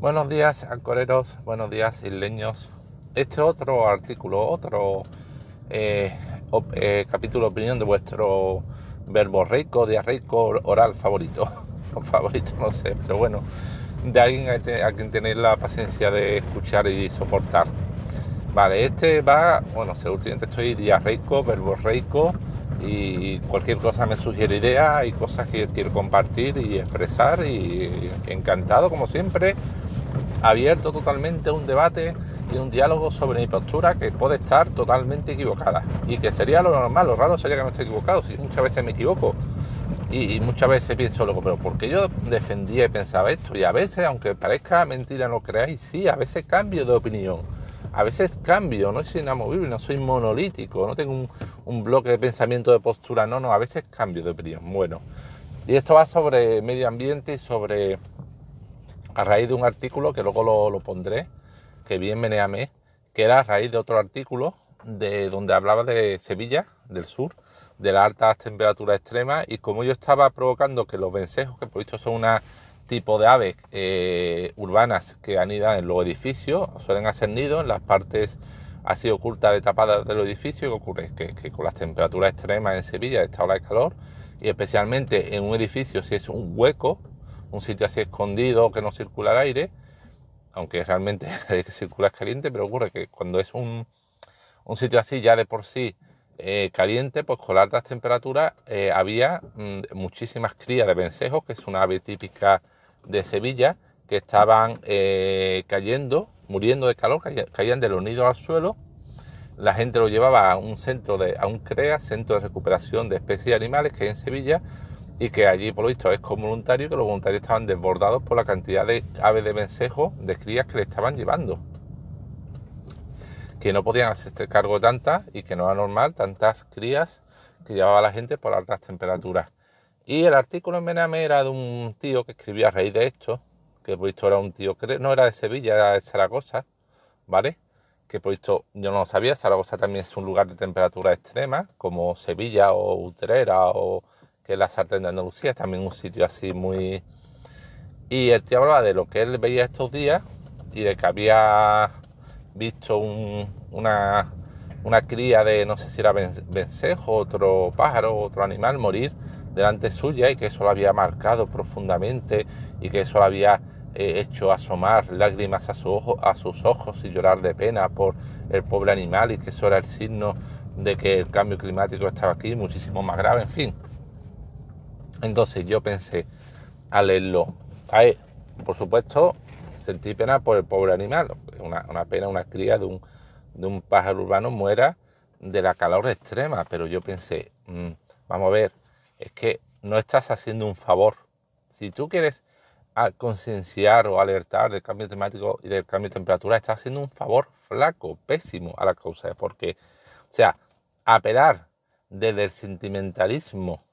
Buenos días, ancoreros, buenos días, isleños. Este otro artículo, otro eh, eh, capítulo de opinión de vuestro verbo rico, diarreico, oral favorito. favorito, no sé, pero bueno, de alguien a, quien tener la paciencia de escuchar y soportar. Vale, este va, bueno, últimamente estoy diarreico, verbo rico y cualquier cosa me sugiere idea y cosas que quiero compartir y expresar y encantado como siempre abierto totalmente a un debate y un diálogo sobre mi postura que puede estar totalmente equivocada. Y que sería lo normal, lo raro sería que no esté equivocado, si muchas veces me equivoco. Y, muchas veces pienso loco, pero porque yo defendía y pensaba esto y a veces, aunque parezca mentira, no creáis, sí, a veces cambio de opinión, a veces cambio, no soy inamovible, no soy monolítico, no tengo un, un bloque de pensamiento de postura, no, no, a veces cambio de opinión. Bueno, y esto va sobre medio ambiente y sobre a raíz de un artículo que luego lo, pondré, que bien meneame, que era a raíz de otro artículo de donde hablaba de Sevilla, del sur, de las altas temperaturas extremas y como yo estaba provocando que los vencejos, que por visto son un tipo de aves eh, urbanas que anidan en los edificios, suelen hacer nido en las partes así ocultas de tapadas de los edificios, ocurre que, que con las temperaturas extremas en Sevilla, esta ola de calor, y especialmente en un edificio si es un hueco, un sitio así escondido que no circula el aire, aunque realmente que circula caliente, pero ocurre que cuando es un, un sitio así ya de por sí eh, caliente, pues con altas temperaturas eh, había mm, muchísimas crías de vencejos, que es una ave típica de Sevilla, que estaban eh, cayendo, muriendo de calor, caían de los nidos al suelo. La gente lo llevaba a un centro de, a un CREA, Centro de Recuperación de Especies Animales, que hay en Sevilla, y que allí por lo visto es como voluntario, que los voluntarios estaban desbordados por la cantidad de aves de vencejo, de crías que le estaban llevando. Que no podían hacerse cargo tantas y que no era normal tantas crías que llevaba la gente por altas temperaturas. Y el artículo en Mename era de un tío que escribía a raíz de esto, que por visto era un tío, que no era de Sevilla, era de Zaragoza, ¿vale? Que por visto yo no lo sabía, Zaragoza también es un lugar de temperatura extrema, como Sevilla o Utrera o que la sartén de Andalucía, también un sitio así muy... Y el tío hablaba de lo que él veía estos días y de que había visto una, una cría de, no sé si era vencejo, otro pájaro, otro animal morir delante suya y que eso lo había marcado profundamente y que eso lo había eh, hecho asomar lágrimas a, su ojo, a sus ojos y llorar de pena por el pobre animal y que eso era el signo de que el cambio climático estaba aquí muchísimo más grave, en fin. Entonces yo pensé al leerlo, por supuesto, sentí pena por el pobre animal, una, pena, una cría de un, de un pájaro urbano muera de la calor extrema, pero yo pensé, mm, vamos a ver, es que no estás haciendo un favor. Si tú quieres concienciar o alertar del cambio climático y del cambio de temperatura, estás haciendo un favor flaco, pésimo a la causa, porque, o sea, apelar desde el sentimentalismo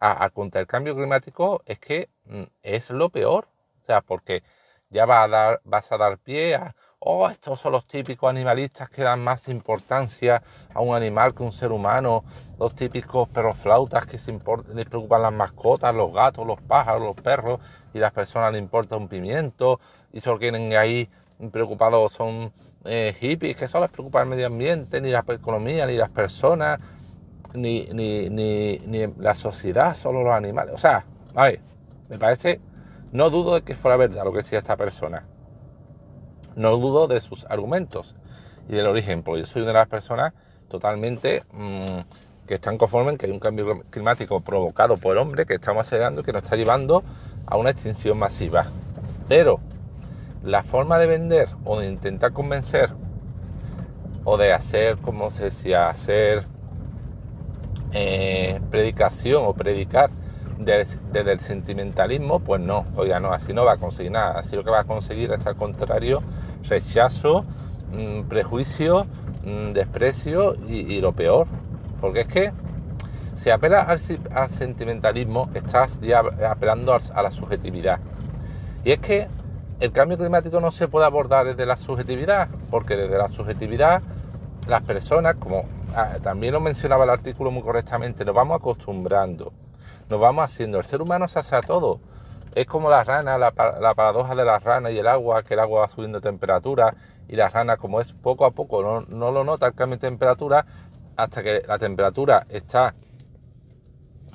a, contra el cambio climático es que mm, es lo peor. O sea, porque ya va a dar, vas a dar pie a, oh, estos son los típicos animalistas que dan más importancia a un animal que un ser humano, los típicos perroflautas que se les preocupan las mascotas, los gatos, los pájaros, los perros, y las personas les importa un pimiento, y solo quieren ahí preocupados son eh, hippies, que solo les preocupa el medio ambiente, ni la economía, ni las personas, ni, ni, ni, ni la sociedad, solo los animales. O sea, a ver, me parece, no dudo de que fuera verdad lo que decía esta persona. No dudo de sus argumentos y del origen, porque yo soy una de las personas totalmente mm, que están conformes en que hay un cambio climático provocado por el hombre que estamos acelerando y que nos está llevando a una extinción masiva. Pero la forma de vender o de intentar convencer o de hacer, como se decía, hacer eh, predicación o predicar desde, el sentimentalismo, pues no, oiga, no, así no va a conseguir nada. Así lo que va a conseguir es al contrario rechazo, mm, prejuicio, mm, desprecio y, lo peor. Porque es que si apelas al, sentimentalismo, estás ya apelando a la subjetividad. Y es que el cambio climático no se puede abordar desde la subjetividad, porque desde la subjetividad las personas, como también lo mencionaba el artículo muy correctamente, nos vamos acostumbrando, nos vamos haciendo, el ser humano se hace a todo, es como la rana, la, paradoja de la rana y el agua, que el agua va subiendo temperatura y la rana como es poco a poco no, no lo nota el cambio de temperatura hasta que la temperatura está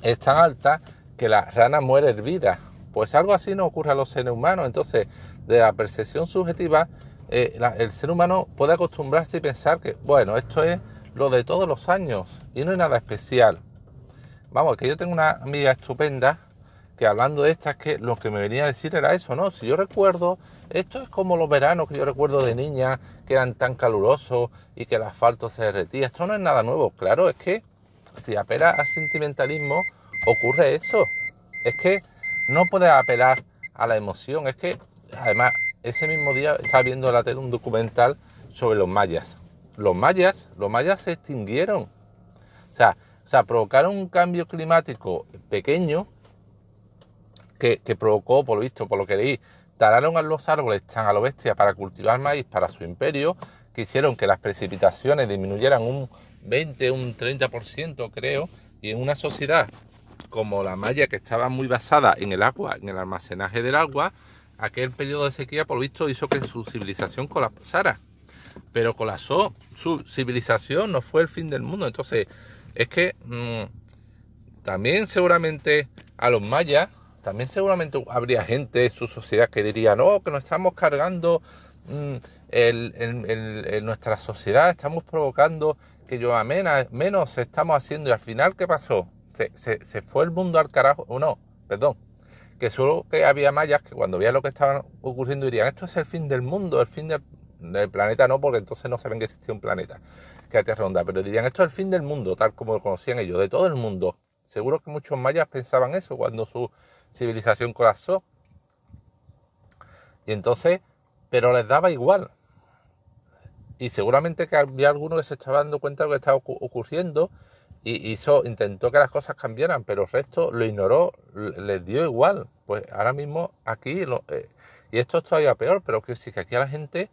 es tan alta que la rana muere hervida. Pues algo así no ocurre a los seres humanos. Entonces, de la percepción subjetiva, eh, el ser humano puede acostumbrarse y pensar que, bueno, esto es lo de todos los años y no es nada especial. Vamos, que yo tengo una amiga estupenda que hablando de estas, que lo que me venía a decir era eso, ¿no? Si yo recuerdo, esto es como los veranos que yo recuerdo de niña, que eran tan calurosos y que el asfalto se derretía. Esto no es nada nuevo, claro, es que si apela al sentimentalismo, ocurre eso. Es que no puedes apelar a la emoción, es que además ese mismo día estaba viendo en la tele un documental sobre los mayas. Los mayas, los mayas se extinguieron. O sea, provocaron un cambio climático pequeño que, provocó, por lo visto, por lo que leí, talaron a los árboles tan a lo bestia para cultivar maíz para su imperio, que hicieron que las precipitaciones disminuyeran un 20, un 30%, creo, y en una sociedad como la maya que estaba muy basada en el agua, en el almacenaje del agua, aquel periodo de sequía, por lo visto, hizo que su civilización colapsara. Pero colapsó su civilización, no fue el fin del mundo. Entonces, es que mm, también seguramente a los mayas, también seguramente habría gente en su sociedad que diría, no, que nos estamos cargando mm, en nuestra sociedad, estamos provocando que yo menos, menos estamos haciendo y al final, ¿qué pasó? Se, se, fue el mundo al carajo, o no, perdón, que solo que había mayas que cuando veían lo que estaba ocurriendo dirían, esto es el fin del mundo, el fin del, planeta no, porque entonces no saben que existía un planeta que era Tierra ronda, pero dirían, esto es el fin del mundo, tal como lo conocían ellos, de todo el mundo. Seguro que muchos mayas pensaban eso cuando su civilización colapsó. Y entonces, pero les daba igual, y seguramente que había alguno que se estaba dando cuenta de lo que estaba ocurriendo y hizo, intentó que las cosas cambiaran, pero el resto lo ignoró, les dio igual. Pues ahora mismo aquí, eh, y esto es todavía peor, pero que sí que aquí a la gente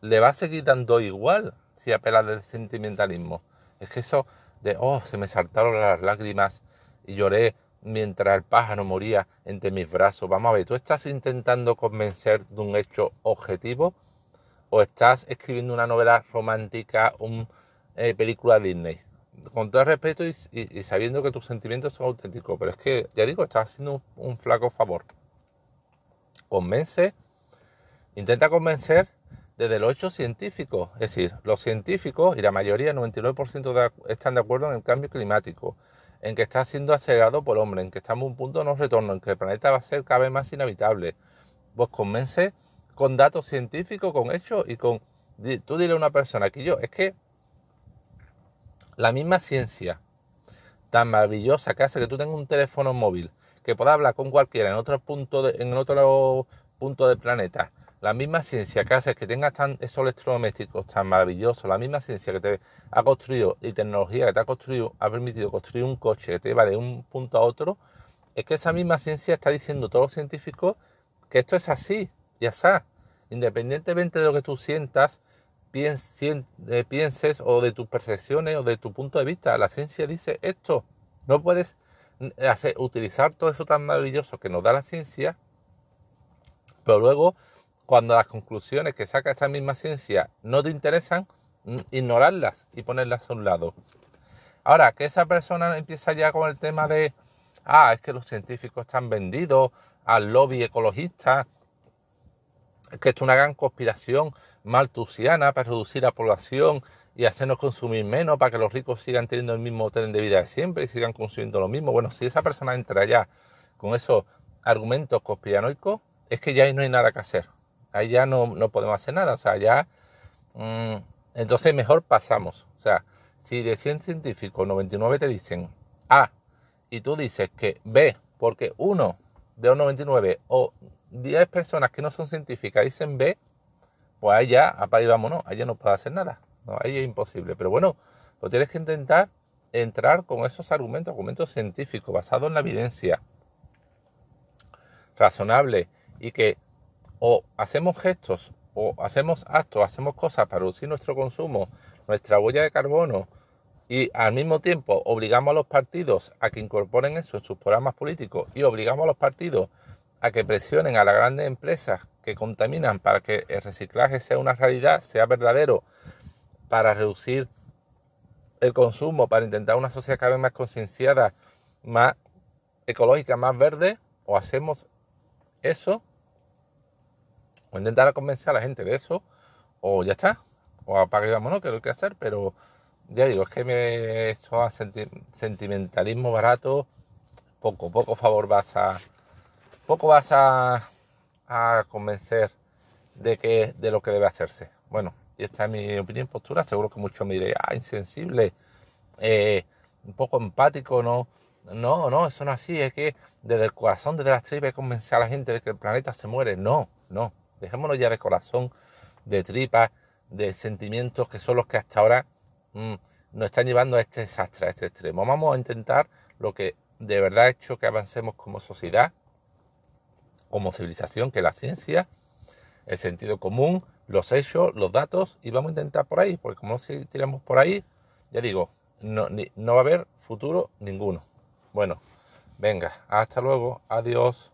le va a seguir dando igual si apela del sentimentalismo. Es que eso de, oh, se me saltaron las lágrimas y lloré mientras el pájaro moría entre mis brazos. Vamos a ver, tú estás intentando convencer de un hecho objetivo o estás escribiendo una novela romántica, una eh, película Disney. Con todo el respeto y, sabiendo que tus sentimientos son auténticos. Pero es que, ya digo, estás haciendo un, flaco favor. Convence, intenta convencer desde los hechos científicos. Es decir, los científicos y la mayoría, el 99% están de acuerdo en el cambio climático, en que está siendo acelerado por hombre, en que estamos en un punto de no retorno, en que el planeta va a ser cada vez más inhabitable. Pues convence con datos científicos, con hechos y con... Tú dile a una persona que yo, es que la misma ciencia tan maravillosa que hace que tú tengas un teléfono móvil, que pueda hablar con cualquiera en otro punto de, en otro punto del planeta, la misma ciencia que hace que tengas tan, esos electrodomésticos tan maravillosos, la misma ciencia que te ha construido y tecnología que te ha construido, ha permitido construir un coche que te lleva de un punto a otro, es que esa misma ciencia está diciendo a todos los científicos que esto es así, ya está independientemente de lo que tú sientas, eh, pienses o de tus percepciones o de tu punto de vista, la ciencia dice esto. No puedes hacer, utilizar todo eso tan maravilloso que nos da la ciencia, pero luego, cuando las conclusiones que saca esa misma ciencia no te interesan, ignorarlas y ponerlas a un lado. Ahora, que esa persona empieza ya con el tema de, ah, es que los científicos están vendidos al lobby ecologista, que es una gran conspiración maltusiana para reducir la población y hacernos consumir menos para que los ricos sigan teniendo el mismo tren de vida de siempre y sigan consumiendo lo mismo. Bueno, si esa persona entra ya con esos argumentos conspiranoicos, es que ya ahí no hay nada que hacer. Ahí ya no, no podemos hacer nada. O sea, ya... Mm, entonces mejor pasamos. O sea, si de 100 científicos 99 te dicen A y tú dices que B, porque uno de los 99 o 10 personas que no son científicas dicen B, pues ya, apaga y vámonos, ya no puede hacer nada. No, ahí es imposible. Pero bueno, pues tienes que intentar entrar con esos argumentos, argumentos científicos, basados en la evidencia razonable y que o hacemos gestos o hacemos actos, hacemos cosas para reducir nuestro consumo, nuestra huella de carbono y al mismo tiempo obligamos a los partidos a que incorporen eso en sus programas políticos y obligamos a los partidos a que presionen a las grandes empresas que contaminan para que el reciclaje sea una realidad, sea verdadero, para reducir el consumo, para intentar una sociedad cada vez más concienciada, más ecológica, más verde, o hacemos eso, o intentar convencer a la gente de eso, o ya está, o apague vámonos, que es lo que hay que hacer, pero ya digo, es que me, eso a sentimentalismo barato, poco, poco favor vas a, poco vas a, a convencer de que, de lo que debe hacerse. Bueno, y esta es mi opinión postura, seguro que muchos me diréis, ah, insensible, eh, un poco empático, no, no, no, eso no es así, es que desde el corazón, desde las tripas, convencer a la gente de que el planeta se muere, no, no, dejémonos ya de corazón, de tripas, de sentimientos que son los que hasta ahora mm, nos están llevando a este desastre, a este extremo. Vamos a intentar lo que de verdad ha hecho que avancemos como sociedad, como civilización, que la ciencia, el sentido común, los hechos, los datos, y vamos a intentar por ahí, porque como si tiramos por ahí, ya digo, no va a haber futuro ninguno. Bueno, venga, hasta luego, adiós.